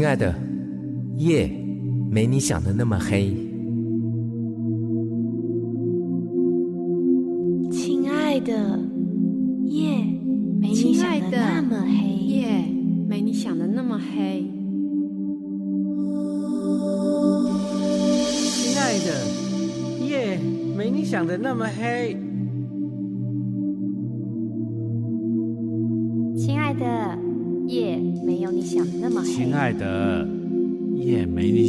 亲爱的，夜没你想的那么黑。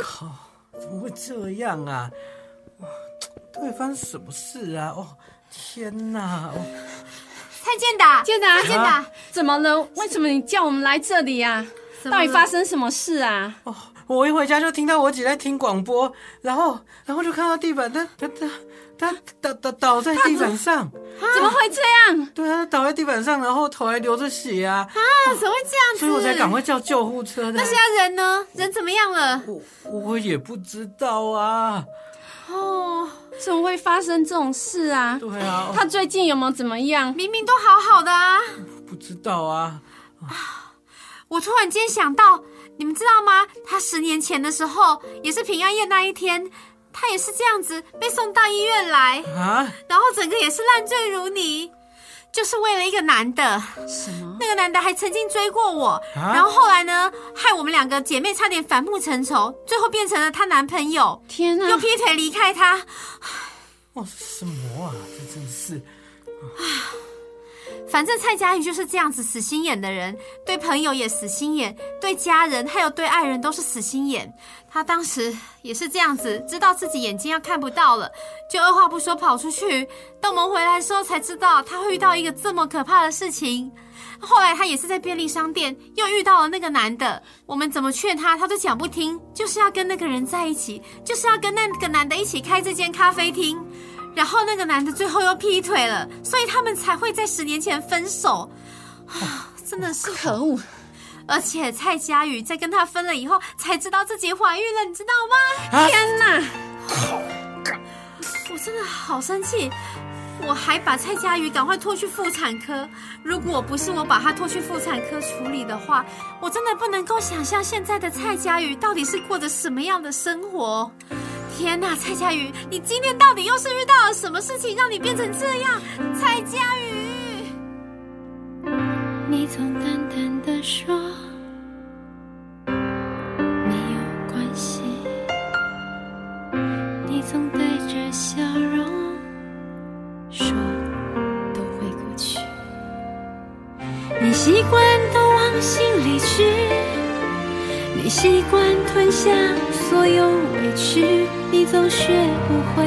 靠！怎么会这样啊？哇，到底发生什么事啊？哦，天哪！哦，蔡健达，健达，健达，怎么了？为什么你叫我们来这里呀、怎么到底了发生什么事啊？哦，我一回家就听到我姐在听广播，然后，然后就看到地板，她她她她倒倒倒在地板上，怎么会这样？对啊，倒在地板上，然后头还流着血啊，啊，怎么会这样子？所以我才赶快叫救护车的那。现在人呢？人怎么样了？我我也不知道啊，哦，怎么会发生这种事啊？对啊，他最近有没有怎么样？明明都好好的啊！不知道啊，我突然间想到，你们知道吗？他十年前的时候，也是平安夜那一天，他也是这样子被送到医院来，啊，然后整个也是烂醉如泥，就是为了一个男的。什么？那个男的还曾经追过我，啊然后后来呢，害我们两个姐妹差点反目成仇，最后变成了她男朋友，天啊！又劈腿离开她。哦，什么啊？这真是，反正蔡佳瑜就是这样子死心眼的人，对朋友也死心眼，对家人还有对爱人都是死心眼。他当时也是这样子，知道自己眼睛要看不到了，就二话不说跑出去。等我们回来的时候才知道，他会遇到一个这么可怕的事情。后来他也是在便利商店又遇到了那个男的，我们怎么劝他，他都讲不听，就是要跟那个人在一起，就是要跟那个男的一起开这间咖啡厅。然后那个男的最后又劈腿了，所以他们才会在十年前分手。啊，真的是可恶！而且蔡佳宇在跟他分了以后，才知道自己怀孕了，你知道吗？啊天哪！我真的好生气，我还把蔡佳宇赶快拖去妇产科。如果不是我把他拖去妇产科处理的话，我真的不能够想象现在的蔡佳宇到底是过着什么样的生活。天呐，蔡佳宇，你今天到底又是遇到了什么事情，让你变成这样？蔡佳宇，你总淡淡的说没有关系，你总带着笑容说都会过去。你习惯都往心里去，你习惯吞下所有委屈，你总学不会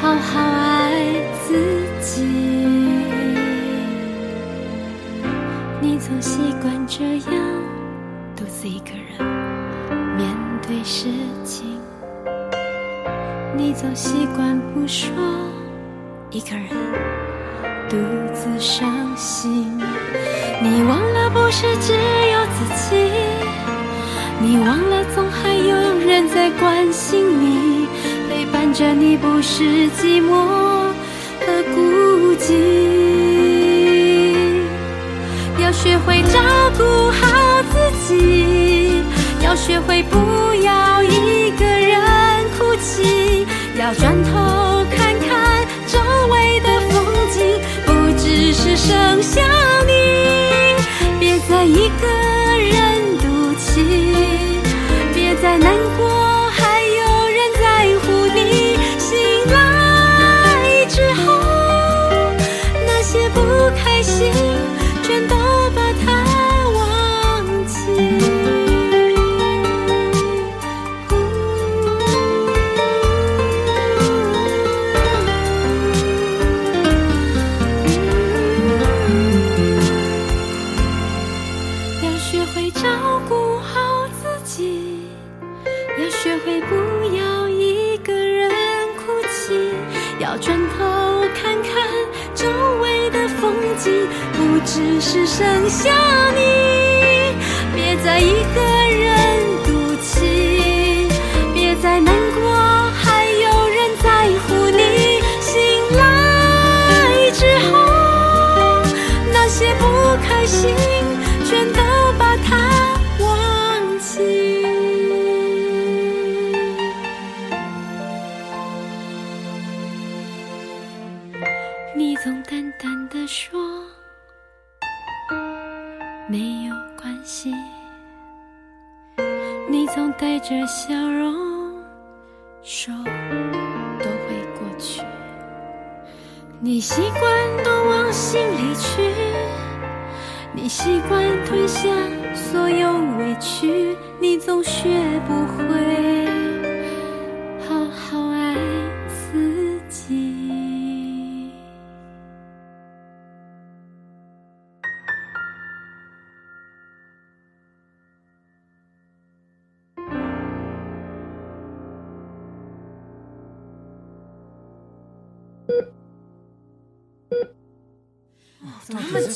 好好爱自己。你总习惯这样独自一个人面对事情，你总习惯不说，一个人独自伤心。你忘了不是只有自己，你忘了总还有人在关心你，陪伴着你不是寂寞和孤寂。要学会照顾好自己，要学会不要一个人哭泣，要转头看看周围的风景，不只是剩下你，别再一个是这笑容说都会过去。你习惯都往心里去，你习惯吞下所有委屈，你总学不会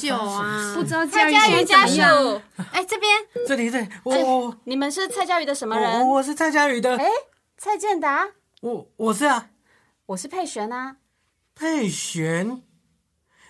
久啊？不知道蔡佳佳瑜家瑜家属属，哎，这边这里这里，我我你们是蔡佳瑜的什么人？我我是蔡佳瑜的，哎，蔡健达，我我是啊，我是佩璇啊。佩璇，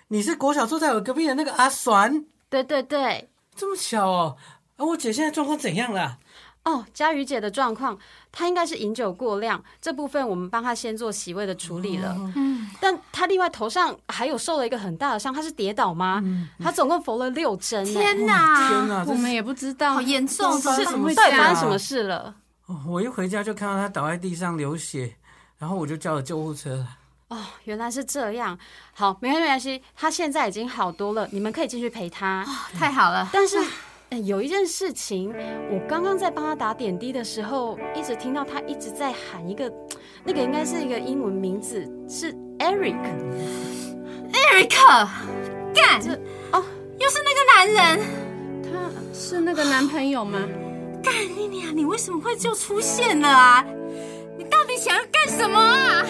你是国小住在我隔壁的那个阿璇，对对对，这么巧哦。啊，我姐现在状况怎样了？哦，佳瑜姐的状况，她应该是饮酒过量，这部分我们帮她先做洗胃的处理了。嗯，但她另外头上还有受了一个很大的伤，她是跌倒吗？她总共缝了六针、欸。天哪，天哪，我们也不知道好，严重，发生什么事到底发生什么事了？哦我一回家就看到她倒在地上流血，然后我就叫了救护车。哦，原来是这样。好，没关系，没关系，她现在已经好多了，你们可以继续陪她。太好了。但是，呃有一件事情，我刚刚在帮他打点滴的时候，一直听到他一直在喊一个，那个应该是一个英文名字，是 Eric。Eric，干，这哦，又是那个男人。他是那个男朋友吗？干你娘！你为什么会就出现了啊？你到底想要干什么啊？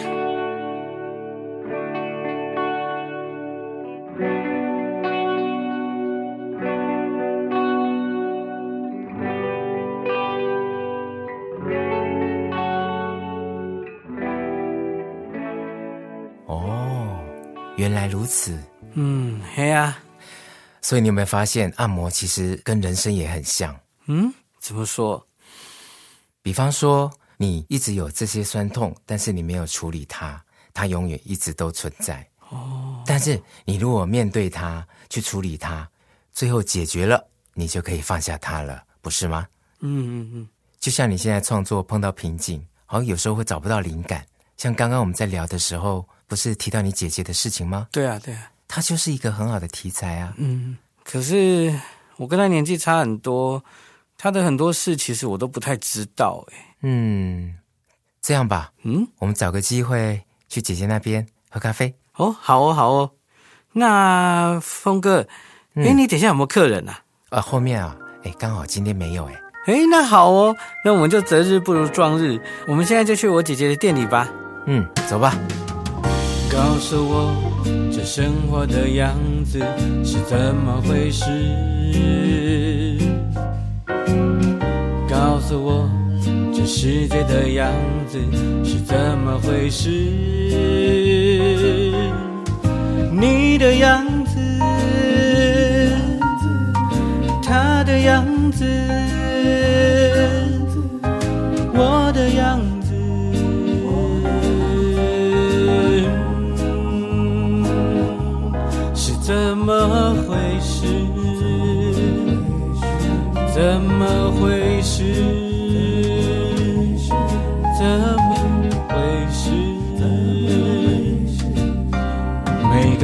来如此。嗯，嘿呀、所以你有没有发现，按摩其实跟人生也很像？嗯，怎么说？比方说，你一直有这些酸痛，但是你没有处理它，它永远一直都存在。哦。但是你如果面对它，去处理它，最后解决了，你就可以放下它了，不是吗？嗯嗯嗯，就像你现在创作碰到瓶颈，好像有时候会找不到灵感。像刚刚我们在聊的时候，不是提到你姐姐的事情吗？对啊对啊，她就是一个很好的题材啊。嗯。可是我跟她年纪差很多，她的很多事其实我都不太知道哎。嗯，这样吧，嗯，我们找个机会去姐姐那边喝咖啡。哦，好哦好哦。那峰哥，哎、嗯你等一下有没有客人啊？啊，后面啊，哎，刚好今天没有哎。哎，那好哦，那我们就择日不如撞日，我们现在就去我姐姐的店里吧。嗯，走吧。告诉我，这生活的样子是怎么回事？告诉我，这世界的样子是怎么回事？你的样子，他的样子，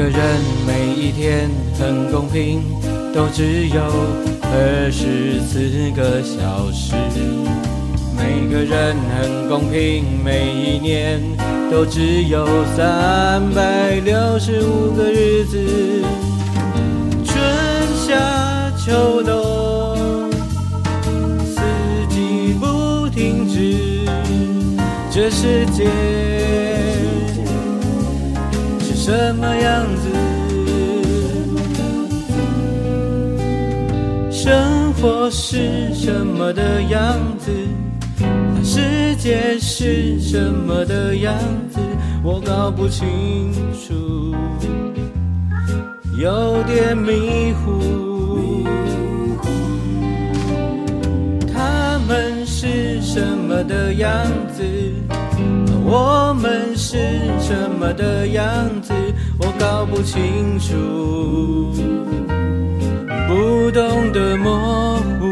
个人每一天很公平，都只有二十四个小时。每个人很公平，每一年都只有三百六十五个日子，春夏秋冬，四季不停止。这世界什么样子？生活是什么的样子？世界是什么的样子？我搞不清楚，有点迷糊。他们是什么的样子？我们是什么的样子？我搞不清楚，不懂得模糊。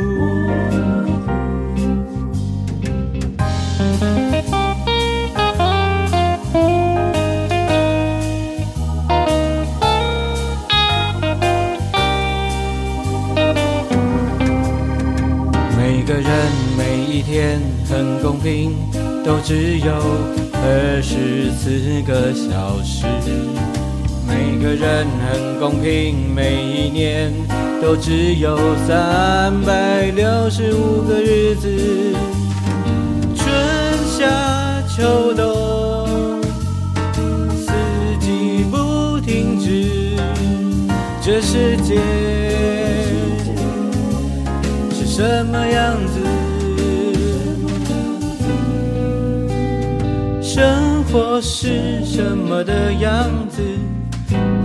每个人每一天很公平，都只有二十四个小时。每个人很公平，每一年都只有三百六十五个日子。春夏秋冬，四季不停止，这世界是什么样子？生活是什么的样子？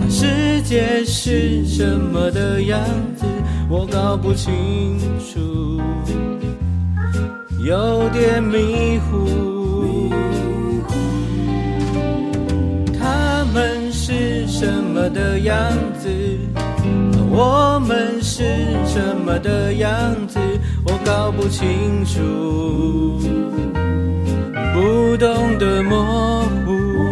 世界是什么的样子？我搞不清楚，有点迷糊。他们是什么的样子？我们是什么的样子？我搞不清楚，不懂得模糊。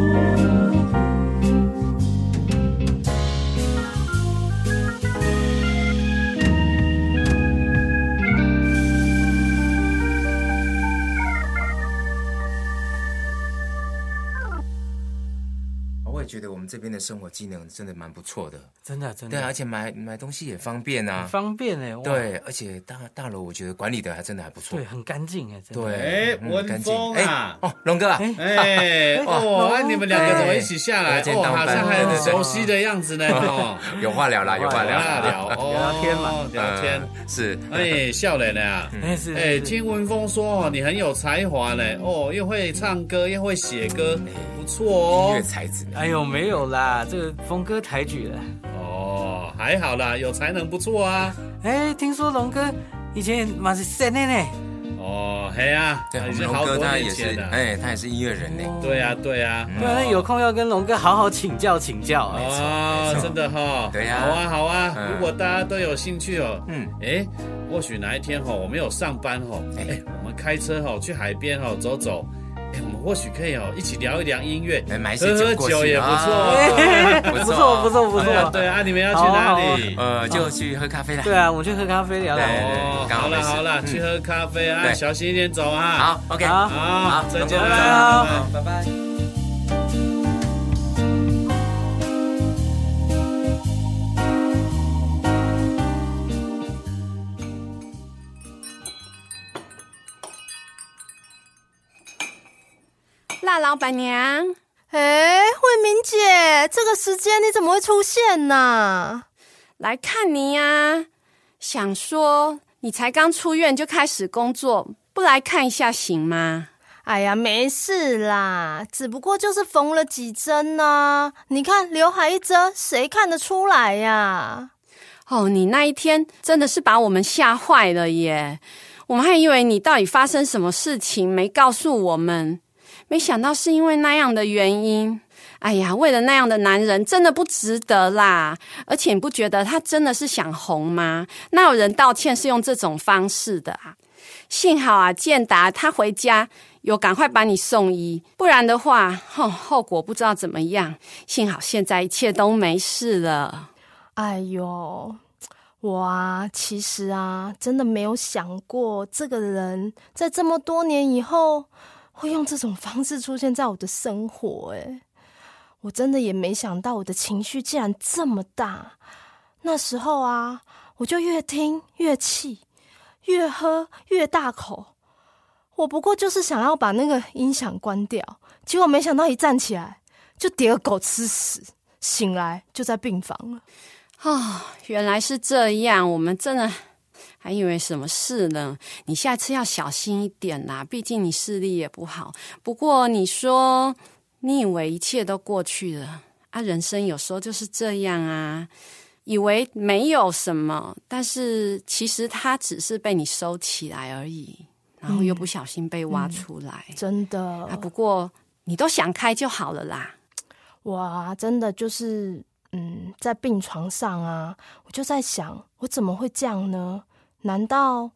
觉得我们这边的生活技能真的蛮不错的，真的真的，对啊，而且买买东西也方便啊。很，方便哎，哇。对，而且大大楼我觉得管理的还真的还不错。对，，很干净哎，真的。对，哎文嗯干净。啊哎哦，龙哥啊，哎。哎哦，你们两个怎么一起下来？哦，对今天当班好像很对对对熟悉的样子呢。哦，有话聊啦，有话聊聊聊啦，哦聊聊天嘛聊天。嗯是，哎，笑脸呢！哎是哎，是听文峰说哦，你很有才华呢，哦，又会唱歌，又会写歌，不错音乐哦。才子，哎呦没有啦，这个峰哥抬举了。哦，还好啦，有才能不错啊。哎，听说龙哥以前嘛是神的呢。哦，嘿啊，对，我已们龙哥他也是。哎，他也是音乐人呢，对啊，对啊。对有空要跟龙哥好好请教请教啊。哦，真的哈，对呀好啊，好啊。嗯如果大家都有兴趣哦，嗯，哎，或许哪一天哈，我没有上班哈，哎哎，我们开车哈去海边哈走走，哎，我们或许可以哦一起聊一聊音乐，哎买一些喝喝酒也不错。啊 不错不错不错。对啊，你们要去哪里？呃，就去喝咖啡了。对啊，我们去喝咖啡聊聊。哦，好了好了，嗯去喝咖啡啊，对小心一点走啊。好，OK，好好，再见拜拜拜拜。老板娘，哎，慧明姐，这个时间你怎么会出现呢？来看你呀、想说你才刚出院就开始工作，不来看一下行吗？哎呀，没事啦，只不过就是缝了几针呢、你看刘海一遮，谁看得出来呀？哦，你那一天真的是把我们吓坏了耶！我们还以为你到底发生什么事情没告诉我们，没想到是因为那样的原因。哎呀，为了那样的男人，真的不值得啦！而且你不觉得他真的是想红吗？哪有人道歉是用这种方式的啊？幸好啊，建达他回家有赶快把你送医，不然的话，哼，后果不知道怎么样。幸好现在一切都没事了。哎呦，我啊，其实啊，真的没有想过这个人在这么多年以后会用这种方式出现在我的生活。哎，我真的也没想到我的情绪竟然这么大。那时候啊，我就越听越气，越喝越大口。我不过就是想要把那个音响关掉，结果没想到一站起来就跌个狗吃屎，醒来就在病房了。哦，原来是这样，我们真的，还以为什么事呢？你下次要小心一点啦，毕竟你视力也不好。不过你说，你以为一切都过去了啊？人生有时候就是这样啊，以为没有什么，但是其实它只是被你收起来而已，然后又不小心被挖出来。真的啊，不过你都想开就好了啦。哇，真的就是，嗯，在病床上啊，我就在想，我怎么会这样呢？难道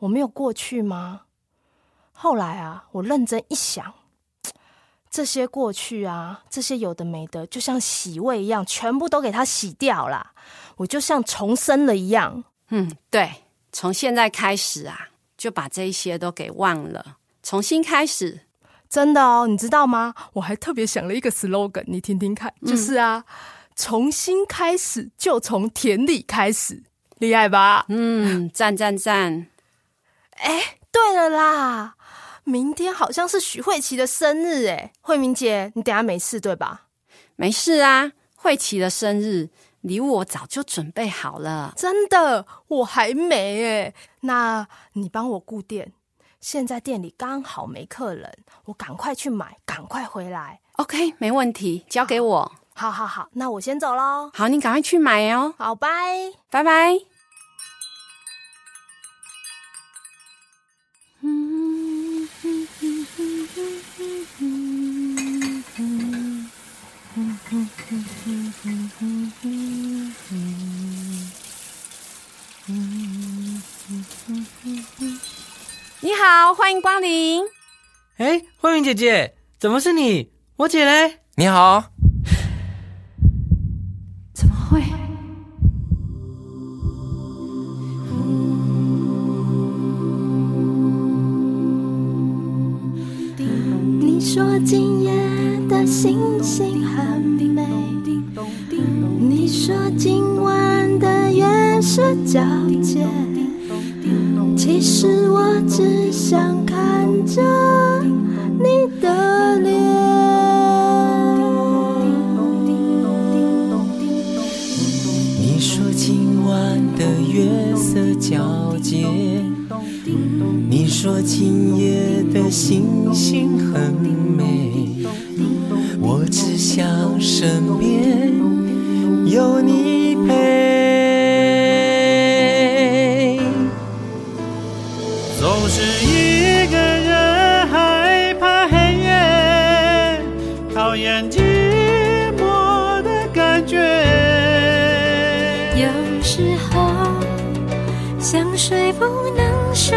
我没有过去吗？后来啊，我认真一想，这些过去啊，这些有的没的，就像洗胃一样，全部都给它洗掉啦。我就像重生了一样。嗯，对，从现在开始啊，就把这一些都给忘了，重新开始。真的哦，你知道吗？我还特别想了一个 slogan，你听听看，就是啊，重新开始就从田里开始，厉害吧？嗯，赞赞赞！哎，对了啦，明天好像是许慧琪的生日，哎，慧明姐，你等下没事对吧？没事啊，慧琪的生日礼物我早就准备好了，真的，我还没哎。那你帮我顾店，现在店里刚好没客人，我赶快去买，赶快回来。OK，没问题，交给我。好好好，那我先走喽。好，你赶快去买哦。好，拜拜拜。你好，欢迎光临。哎，慧敏姐姐，怎么是你？我姐嘞？你好，今夜的星星很美，我只想身边有你陪。总是一个人害怕黑夜，讨厌寂寞的感觉。有时候想睡不能睡，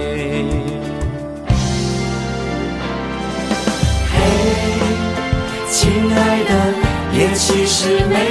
其实没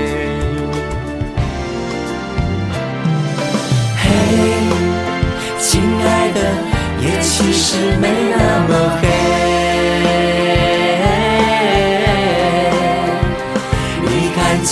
爱的，夜其实没那么黑。你看今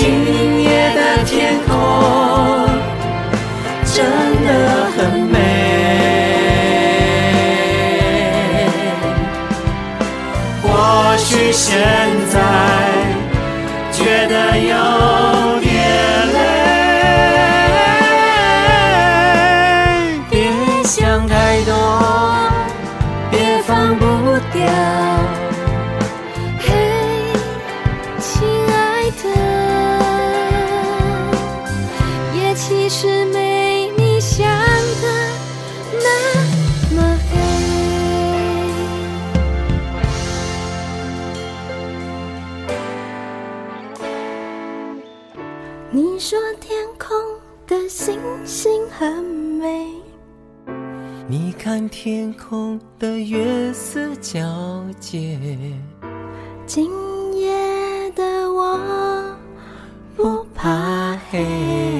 你说天空的星星很美。你看天空的月色皎洁。今夜的我不怕黑。